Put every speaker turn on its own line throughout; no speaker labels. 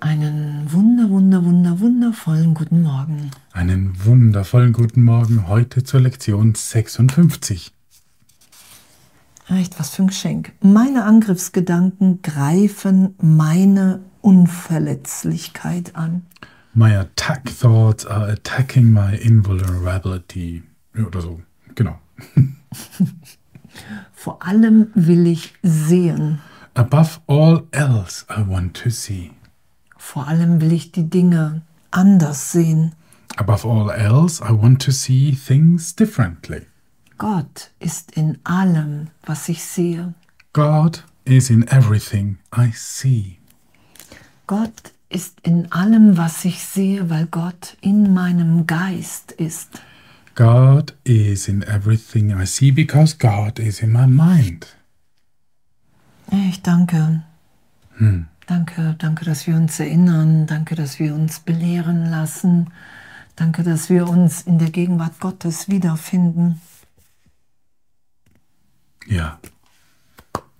Einen wunder, wunder, wunder, wundervollen guten Morgen.
Einen wundervollen guten Morgen heute zur Lektion 56.
Echt, was für ein Geschenk. Meine Angriffsgedanken greifen meine Unverletzlichkeit an.
My attack thoughts are attacking my invulnerability. Oder so, genau.
Vor allem will ich sehen.
Above all else, I want to see.
Vor allem will ich die Dinge anders sehen.
Above all else, I want to see things differently.
Gott ist in allem, was ich sehe.
God is in everything I see.
Gott ist in allem, was ich sehe, weil Gott in meinem Geist ist.
God is in everything I see because God is in my mind.
Ich danke.
Hm.
Danke, danke, dass wir uns erinnern. Danke, dass wir uns belehren lassen. Danke, dass wir uns in der Gegenwart Gottes wiederfinden.
Ja,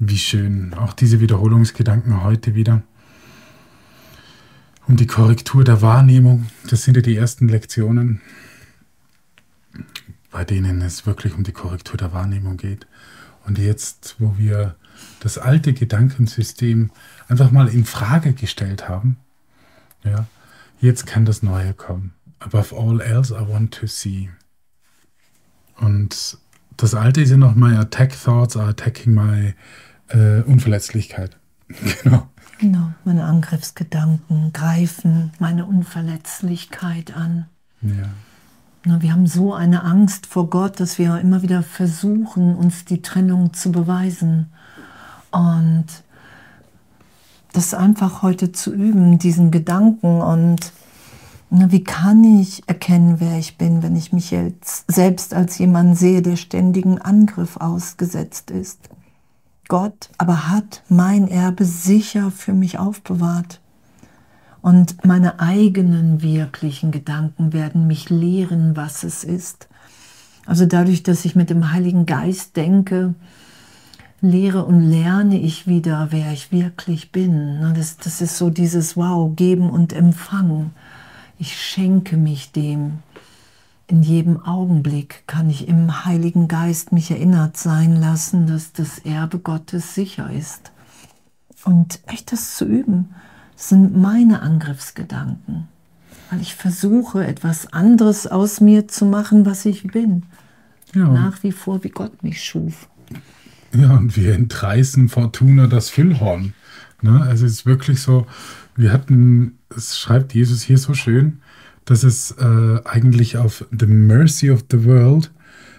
wie schön. Auch diese Wiederholungsgedanken heute wieder. Um die Korrektur der Wahrnehmung. Das sind ja die ersten Lektionen, bei denen es wirklich um die Korrektur der Wahrnehmung geht. Und jetzt, wo wir das alte Gedankensystem einfach mal in Frage gestellt haben, ja, jetzt kann das Neue kommen. Above all else, I want to see. Und das alte ist ja noch my attack thoughts are attacking my äh, Unverletzlichkeit. genau.
Genau, meine Angriffsgedanken greifen meine Unverletzlichkeit an.
Ja.
Wir haben so eine Angst vor Gott, dass wir immer wieder versuchen, uns die Trennung zu beweisen. Und das einfach heute zu üben, diesen Gedanken und wie kann ich erkennen, wer ich bin, wenn ich mich jetzt selbst als jemand sehe, der ständigen Angriff ausgesetzt ist? Gott aber hat mein Erbe sicher für mich aufbewahrt. Und meine eigenen wirklichen Gedanken werden mich lehren, was es ist. Also dadurch, dass ich mit dem Heiligen Geist denke, lehre und lerne ich wieder, wer ich wirklich bin. Das, das ist so dieses Wow, geben und empfangen. Ich schenke mich dem. In jedem Augenblick kann ich im Heiligen Geist mich erinnert sein lassen, dass das Erbe Gottes sicher ist. Und echt das zu üben, sind meine Angriffsgedanken. Weil ich versuche, etwas anderes aus mir zu machen, was ich bin.
Ja.
Nach wie vor, wie Gott mich schuf.
Ja, und wir entreißen Fortuna das Füllhorn. Ne? Also es ist wirklich so, wir hatten, es schreibt Jesus hier so schön, dass es äh, eigentlich auf the mercy of the world,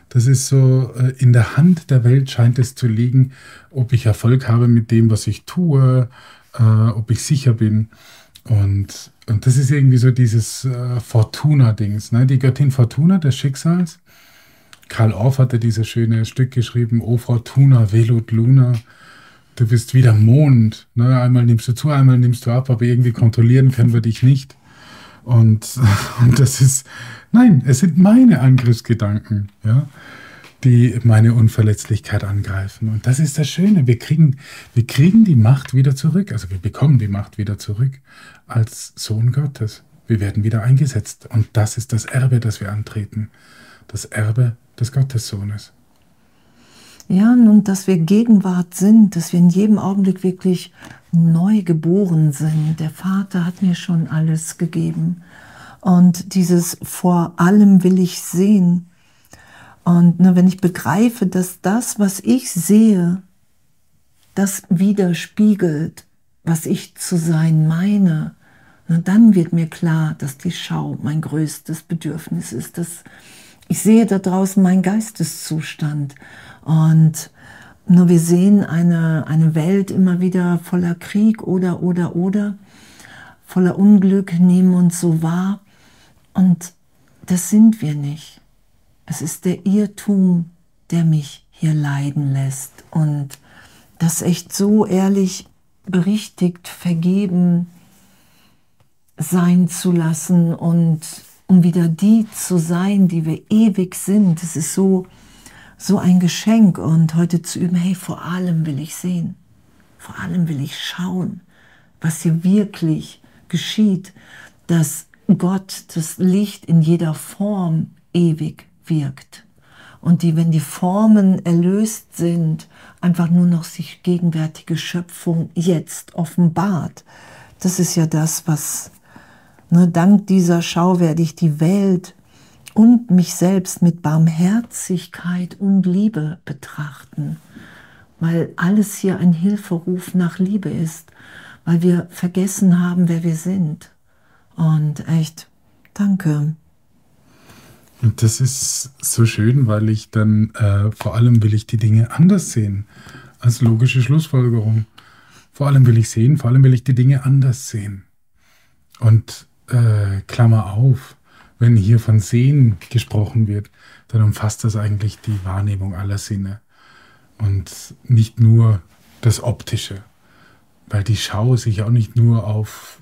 das ist so, äh, in der Hand der Welt scheint es zu liegen, ob ich Erfolg habe mit dem, was ich tue, äh, ob ich sicher bin. Und, und das ist irgendwie so dieses äh, Fortuna-Dings, ne? die Göttin Fortuna des Schicksals. Karl Orff hatte dieses schöne Stück geschrieben, O Fortuna, Velut Luna. Du bist wie der Mond. Ne? Einmal nimmst du zu, einmal nimmst du ab, aber irgendwie kontrollieren können wir dich nicht. Und, und das ist, nein, es sind meine Angriffsgedanken, ja, die meine Unverletzlichkeit angreifen. Und das ist das Schöne. Wir kriegen, wir kriegen die Macht wieder zurück. Also wir bekommen die Macht wieder zurück als Sohn Gottes. Wir werden wieder eingesetzt. Und das ist das Erbe, das wir antreten. Das Erbe des Gottessohnes.
Ja, nun, dass wir Gegenwart sind, dass wir in jedem Augenblick wirklich neu geboren sind. Der Vater hat mir schon alles gegeben. Und dieses vor allem will ich sehen. Und ne, wenn ich begreife, dass das, was ich sehe, das widerspiegelt, was ich zu sein meine, ne, dann wird mir klar, dass die Schau mein größtes Bedürfnis ist. Dass ich sehe da draußen meinen Geisteszustand. Und nur wir sehen eine, eine Welt immer wieder voller Krieg oder, oder, oder, voller Unglück, nehmen uns so wahr. Und das sind wir nicht. Es ist der Irrtum, der mich hier leiden lässt. Und das echt so ehrlich berichtigt, vergeben sein zu lassen und um wieder die zu sein, die wir ewig sind. Es ist so, so ein Geschenk und heute zu üben, hey, vor allem will ich sehen, vor allem will ich schauen, was hier wirklich geschieht, dass Gott das Licht in jeder Form ewig wirkt und die, wenn die Formen erlöst sind, einfach nur noch sich gegenwärtige Schöpfung jetzt offenbart. Das ist ja das, was, ne, dank dieser Schau werde ich die Welt und mich selbst mit Barmherzigkeit und Liebe betrachten, weil alles hier ein Hilferuf nach Liebe ist, weil wir vergessen haben, wer wir sind. Und echt, danke.
Und das ist so schön, weil ich dann äh, vor allem will ich die Dinge anders sehen als logische Schlussfolgerung. Vor allem will ich sehen, vor allem will ich die Dinge anders sehen. Und äh, Klammer auf, wenn hier von Sehen gesprochen wird, dann umfasst das eigentlich die Wahrnehmung aller Sinne und nicht nur das Optische, weil die Schau sich auch nicht nur auf,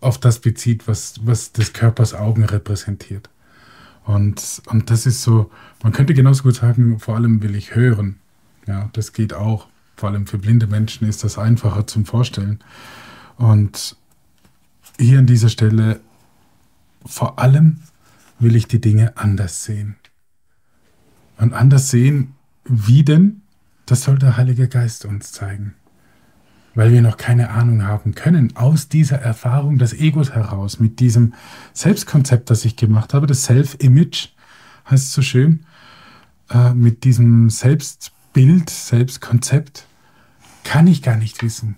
auf das bezieht, was, was des Körpers Augen repräsentiert. Und, und das ist so, man könnte genauso gut sagen, vor allem will ich hören. Ja, das geht auch. Vor allem für blinde Menschen ist das einfacher zum Vorstellen. Und hier an dieser Stelle, vor allem will ich die Dinge anders sehen. Und anders sehen, wie denn? Das soll der Heilige Geist uns zeigen weil wir noch keine Ahnung haben können, aus dieser Erfahrung des Egos heraus, mit diesem Selbstkonzept, das ich gemacht habe, das Self-Image, heißt so schön, äh, mit diesem Selbstbild, Selbstkonzept, kann ich gar nicht wissen,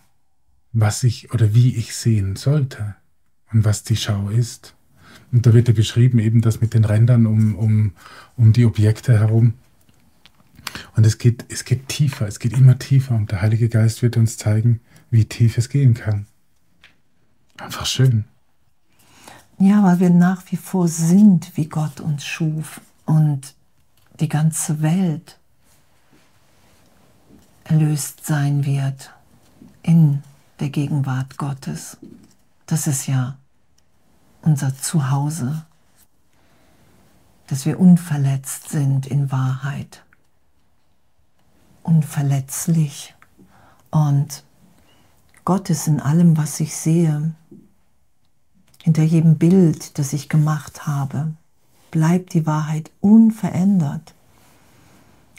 was ich oder wie ich sehen sollte und was die Schau ist. Und da wird ja beschrieben, eben das mit den Rändern um, um, um die Objekte herum. Und es geht, es geht tiefer, es geht immer tiefer und der Heilige Geist wird uns zeigen, wie tief es gehen kann. Einfach schön.
Ja, weil wir nach wie vor sind, wie Gott uns schuf und die ganze Welt erlöst sein wird in der Gegenwart Gottes. Das ist ja unser Zuhause, dass wir unverletzt sind in Wahrheit unverletzlich. Und Gott ist in allem, was ich sehe. Hinter jedem Bild, das ich gemacht habe, bleibt die Wahrheit unverändert.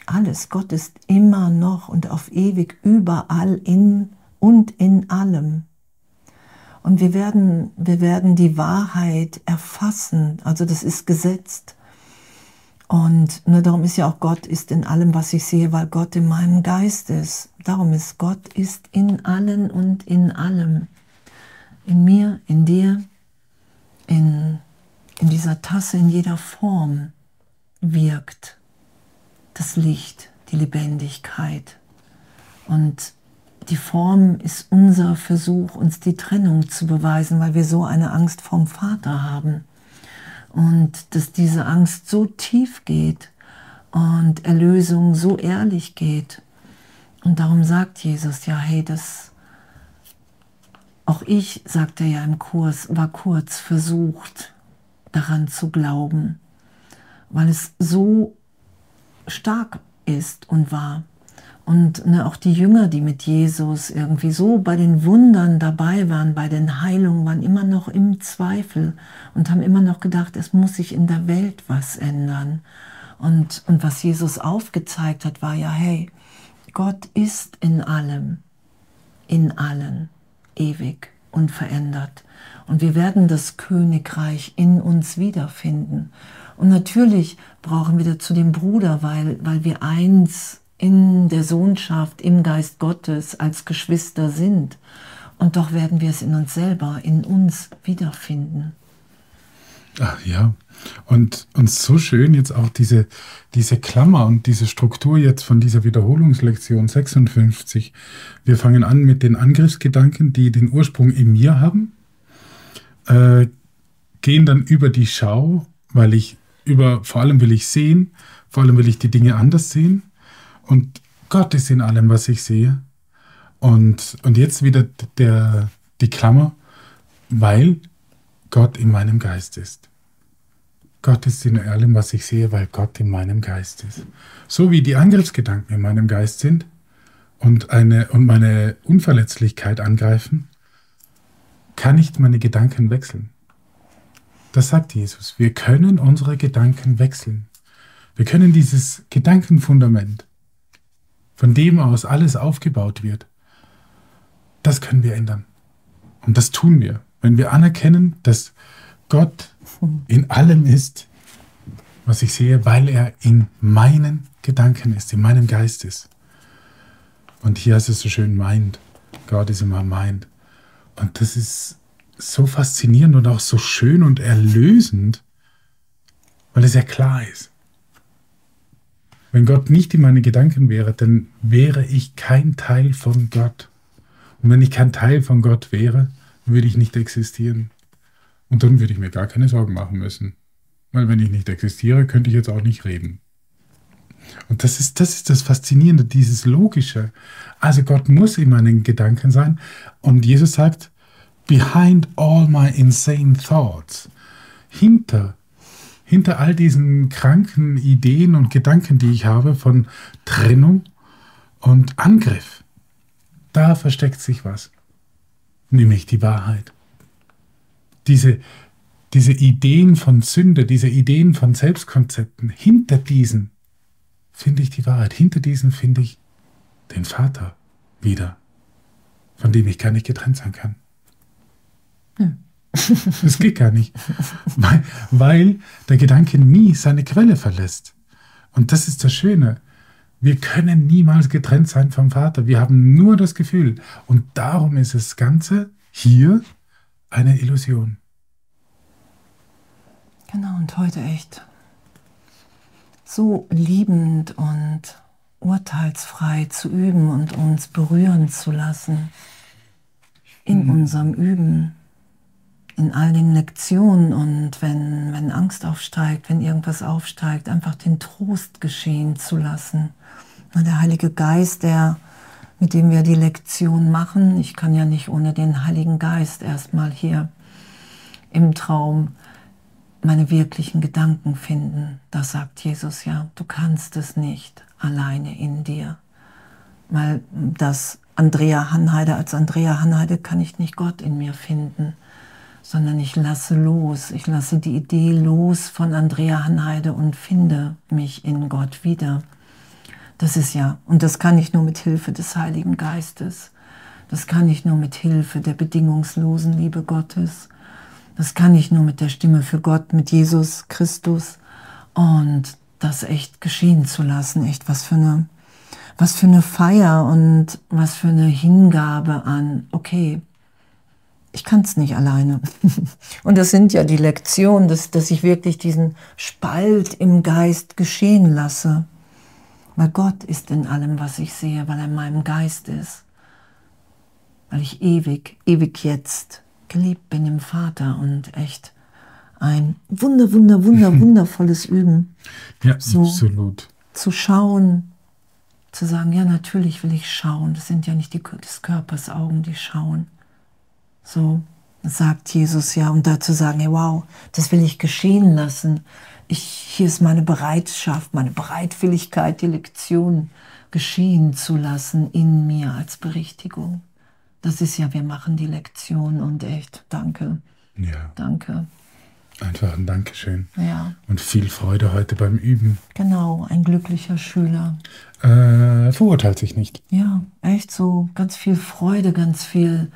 Alles, Gott ist immer noch und auf ewig überall in und in allem. Und wir werden, wir werden die Wahrheit erfassen, also das ist gesetzt. Und ne, darum ist ja auch Gott ist in allem, was ich sehe, weil Gott in meinem Geist ist. Darum ist Gott ist in allen und in allem. In mir, in dir, in, in dieser Tasse, in jeder Form wirkt das Licht, die Lebendigkeit. Und die Form ist unser Versuch, uns die Trennung zu beweisen, weil wir so eine Angst vom Vater haben und dass diese Angst so tief geht und Erlösung so ehrlich geht. Und darum sagt Jesus ja, hey, das, auch ich, sagt er ja im Kurs, war kurz versucht, daran zu glauben, weil es so stark ist und war. Und ne, auch die Jünger, die mit Jesus irgendwie so bei den Wundern dabei waren, bei den Heilungen, waren immer noch im Zweifel und haben immer noch gedacht, es muss sich in der Welt was ändern. Und, und was Jesus aufgezeigt hat, war ja, hey, Gott ist in allem, in allen, ewig, unverändert. Und wir werden das Königreich in uns wiederfinden. Und natürlich brauchen wir dazu den Bruder, weil, weil wir eins in der Sohnschaft, im Geist Gottes als Geschwister sind. Und doch werden wir es in uns selber, in uns wiederfinden.
Ach ja, und, und so schön jetzt auch diese, diese Klammer und diese Struktur jetzt von dieser Wiederholungslektion 56. Wir fangen an mit den Angriffsgedanken, die den Ursprung in mir haben, äh, gehen dann über die Schau, weil ich über, vor allem will ich sehen, vor allem will ich die Dinge anders sehen und Gott ist in allem, was ich sehe. Und, und jetzt wieder der, die Klammer, weil Gott in meinem Geist ist. Gott ist in allem, was ich sehe, weil Gott in meinem Geist ist. So wie die Angriffsgedanken in meinem Geist sind und, eine, und meine Unverletzlichkeit angreifen, kann ich meine Gedanken wechseln. Das sagt Jesus. Wir können unsere Gedanken wechseln. Wir können dieses Gedankenfundament, von dem aus alles aufgebaut wird, das können wir ändern. Und das tun wir, wenn wir anerkennen, dass Gott in allem ist, was ich sehe, weil er in meinen Gedanken ist, in meinem Geist ist. Und hier ist es so schön meint. Gott ist immer meint. Und das ist so faszinierend und auch so schön und erlösend, weil es ja klar ist. Wenn Gott nicht in meine Gedanken wäre, dann wäre ich kein Teil von Gott. Und wenn ich kein Teil von Gott wäre, würde ich nicht existieren. Und dann würde ich mir gar keine Sorgen machen müssen. Weil wenn ich nicht existiere, könnte ich jetzt auch nicht reden. Und das ist, das ist das Faszinierende, dieses Logische. Also Gott muss in meinen Gedanken sein. Und Jesus sagt, behind all my insane thoughts, hinter, hinter all diesen kranken Ideen und Gedanken, die ich habe von Trennung und Angriff, da versteckt sich was, nämlich die Wahrheit. Diese, diese Ideen von Sünde, diese Ideen von Selbstkonzepten, hinter diesen finde ich die Wahrheit, hinter diesen finde ich den Vater wieder, von dem ich gar nicht getrennt sein kann. Hm. Das geht gar nicht, weil, weil der Gedanke nie seine Quelle verlässt. Und das ist das Schöne. Wir können niemals getrennt sein vom Vater. Wir haben nur das Gefühl. Und darum ist das Ganze hier eine Illusion.
Genau, und heute echt so liebend und urteilsfrei zu üben und uns berühren zu lassen in mhm. unserem Üben in all den Lektionen und wenn, wenn Angst aufsteigt, wenn irgendwas aufsteigt, einfach den Trost geschehen zu lassen. Der Heilige Geist, der, mit dem wir die Lektion machen, ich kann ja nicht ohne den Heiligen Geist erstmal hier im Traum meine wirklichen Gedanken finden. Das sagt Jesus ja, du kannst es nicht alleine in dir. Weil das Andrea Hanheide, als Andrea Hanheide kann ich nicht Gott in mir finden sondern ich lasse los. Ich lasse die Idee los von Andrea Hanheide und finde mich in Gott wieder. Das ist ja, und das kann ich nur mit Hilfe des Heiligen Geistes. Das kann ich nur mit Hilfe der bedingungslosen Liebe Gottes. Das kann ich nur mit der Stimme für Gott, mit Jesus Christus. Und das echt geschehen zu lassen, echt was für eine, was für eine Feier und was für eine Hingabe an, okay, ich kann es nicht alleine. Und das sind ja die Lektionen, dass, dass ich wirklich diesen Spalt im Geist geschehen lasse. Weil Gott ist in allem, was ich sehe, weil er in meinem Geist ist. Weil ich ewig, ewig jetzt geliebt bin im Vater und echt ein wunder, wunder, wunder, wundervolles Üben.
Ja, so absolut.
Zu schauen, zu sagen, ja, natürlich will ich schauen. Das sind ja nicht die, des Körpers Augen, die schauen so sagt Jesus ja, und dazu sagen, hey, wow, das will ich geschehen lassen. Ich, hier ist meine Bereitschaft, meine Bereitwilligkeit, die Lektion geschehen zu lassen in mir als Berichtigung. Das ist ja, wir machen die Lektion und echt, danke.
Ja.
Danke.
Einfach ein Dankeschön.
Ja.
Und viel Freude heute beim Üben.
Genau, ein glücklicher Schüler.
Äh, verurteilt sich nicht.
Ja, echt so. Ganz viel Freude, ganz viel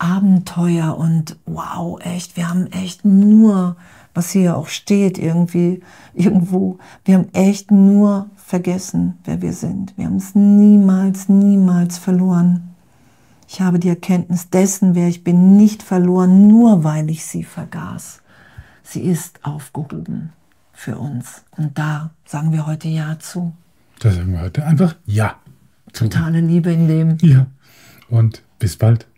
Abenteuer und wow, echt, wir haben echt nur, was hier auch steht, irgendwie, irgendwo, wir haben echt nur vergessen, wer wir sind. Wir haben es niemals, niemals verloren. Ich habe die Erkenntnis dessen, wer ich bin, nicht verloren, nur weil ich sie vergaß. Sie ist aufgehoben für uns. Und da sagen wir heute Ja zu.
Da sagen wir heute einfach Ja.
Totale Liebe in dem.
Ja. Und bis bald.